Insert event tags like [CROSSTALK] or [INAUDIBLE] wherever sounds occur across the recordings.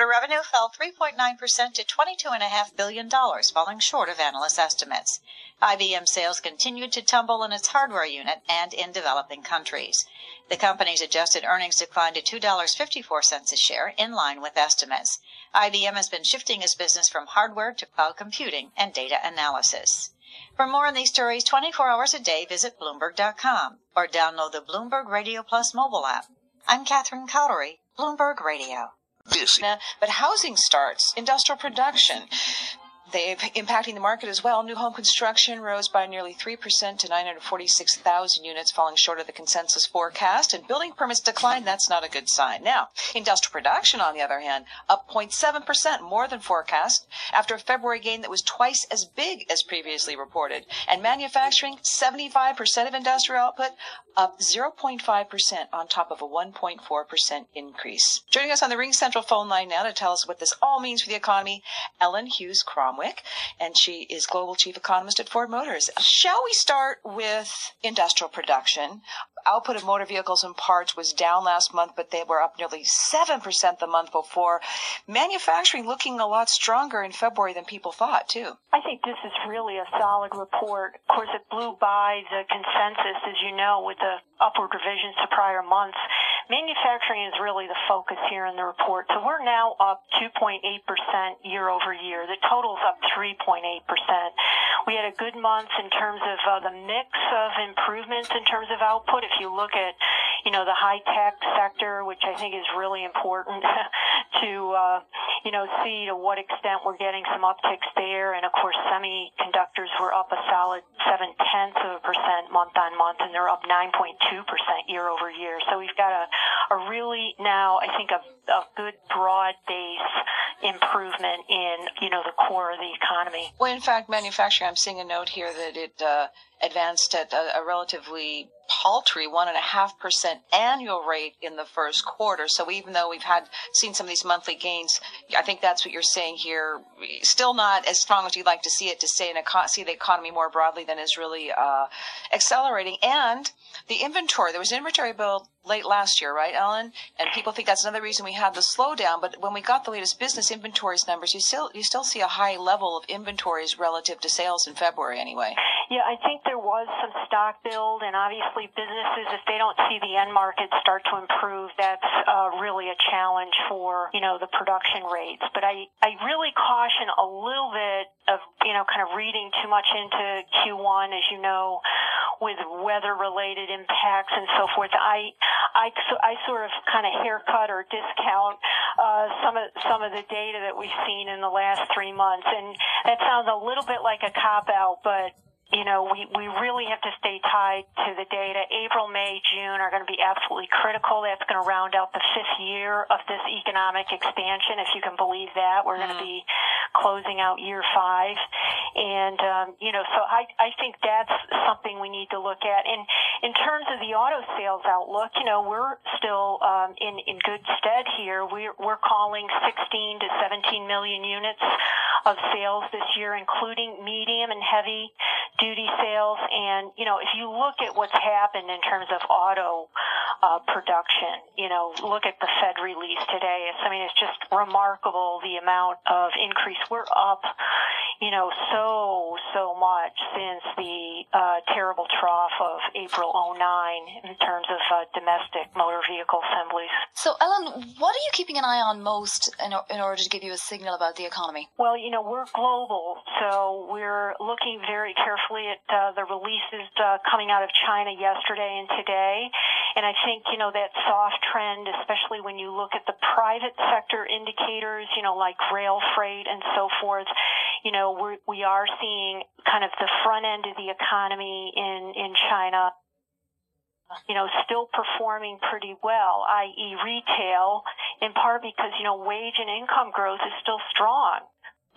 quarter revenue fell 3.9% to $22.5 billion, falling short of analyst estimates. IBM sales continued to tumble in its hardware unit and in developing countries. The company's adjusted earnings declined to $2.54 a share, in line with estimates. IBM has been shifting its business from hardware to cloud computing and data analysis. For more on these stories 24 hours a day, visit Bloomberg.com or download the Bloomberg Radio Plus mobile app. I'm Catherine Cowdery, Bloomberg Radio. This. But housing starts, industrial production, they impacting the market as well. New home construction rose by nearly 3% to 946,000 units, falling short of the consensus forecast, and building permits declined. That's not a good sign. Now, industrial production, on the other hand, up 0.7%, more than forecast, after a February gain that was twice as big as previously reported. And manufacturing, 75% of industrial output, up 0.5% on top of a 1.4% increase. Joining us on the Ring Central phone line now to tell us what this all means for the economy, Ellen Hughes And she is Global Chief Economist at Ford Motors. Shall we start with industrial production? output of motor vehicles and parts was down last month, but they were up nearly 7% the month before. Manufacturing looking a lot stronger in February than people thought, too. I think this is really a solid report. Of course, it blew by the consensus, as you know, with the upward revisions to prior months. Manufacturing is really the focus here in the report. So we're now up 2.8% year over year. The total's up 3.8%. We had a good month in terms of uh, the mix of improvements in terms of output if you look at, you know, the high tech sector, which I think is really important [LAUGHS] to, uh, you know, see to what extent we're getting some upticks there. And of course, semiconductors were up a solid seven tenths of a percent month on month, and they're up 9.2% year over year. So we've got a, a really now, I think, a, a good broad base improvement in, you know, the core of the economy. Well, in fact, manufacturing, I'm seeing a note here that it uh, advanced at a, a relatively paltry one and a half percent annual rate in the first quarter. So even though we've had seen some of these monthly gains, I think that's what you're saying here. Still not as strong as you'd like to see it to say and see the economy more broadly than is really uh, accelerating. And the inventory, there was inventory build late last year, right, Ellen? And people think that's another reason we had the slowdown. But when we got the latest business inventories numbers, you still you still see a high level of inventories relative to sales in February, anyway. Yeah, I think there was some stock build, and obviously businesses, if they don't see the end market start to improve, that's uh, really a challenge for you know the production rates. But I I really caution a little bit of you know kind of reading too much into Q1, as you know, with weather related impacts and so forth. I I, I sort of kind of haircut or discount uh, some of some of the data that we've seen in the last three months, and that sounds a little bit like a cop out, but you know, we, we really have to stay tied to the data. April, May, June are going to be absolutely critical. That's going to round out the fifth year of this economic expansion, if you can believe that. We're mm-hmm. going to be closing out year five. And, um, you know, so I, I think that's something we need to look at. And in terms of the auto sales outlook, you know, we're still um, in, in good stead here. We're, we're calling 16 to 17 million units of sales this year, including medium and heavy duty sales. And, you know, if you look at what's happened in terms of auto uh, production, you know, look at the Fed release today. It's, I mean, it's just remarkable the amount of increase. We're up, you know, so, so much since the uh, terrible trough of April 09 in terms of uh, domestic motor vehicle assemblies. So, Ellen, what are you keeping an eye on most in, in order to give you a signal about the economy? Well, you know, we're global, so we're looking very carefully at uh, the releases uh, coming out of China yesterday and today. And I think, you know, that soft trend, especially when you look at the private sector indicators, you know, like rail freight and so forth, you know, we're, we are seeing kind of the front end of the economy in, in China you know, still performing pretty well, i.e. retail, in part because, you know, wage and income growth is still strong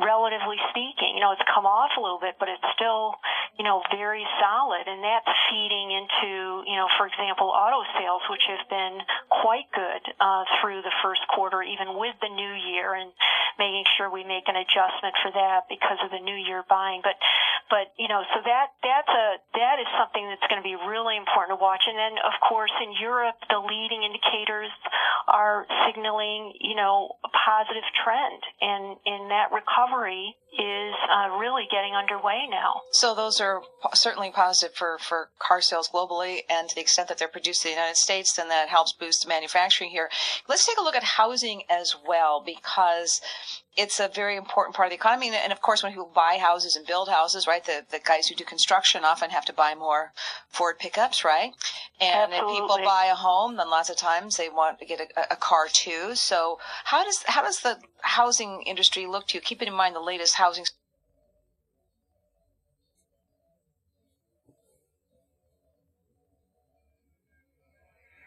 relatively speaking. You know, it's come off a little bit, but it's still, you know, very solid. And that's feeding into, you know, for example, auto sales, which have been quite good uh, through the first quarter, even with the new year, and making sure we make an adjustment for that because of the new year buying. But but you know, so that that's a that is something that's going to be really important to watch. And then, of course, in Europe, the leading indicators are signaling, you know, a positive trend, and in that recovery is uh, really getting underway now. So those are certainly positive for, for car sales globally, and to the extent that they're produced in the United States, then that helps boost manufacturing here. Let's take a look at housing as well, because it's a very important part of the economy. And of course, when people buy houses and build houses, right, the, the guys who do construction often have to buy more Ford pickups, right? And Absolutely. if people buy a home, then lots of times they want to get a, a car too. So how does how does the housing industry look to? Keeping in mind the latest housing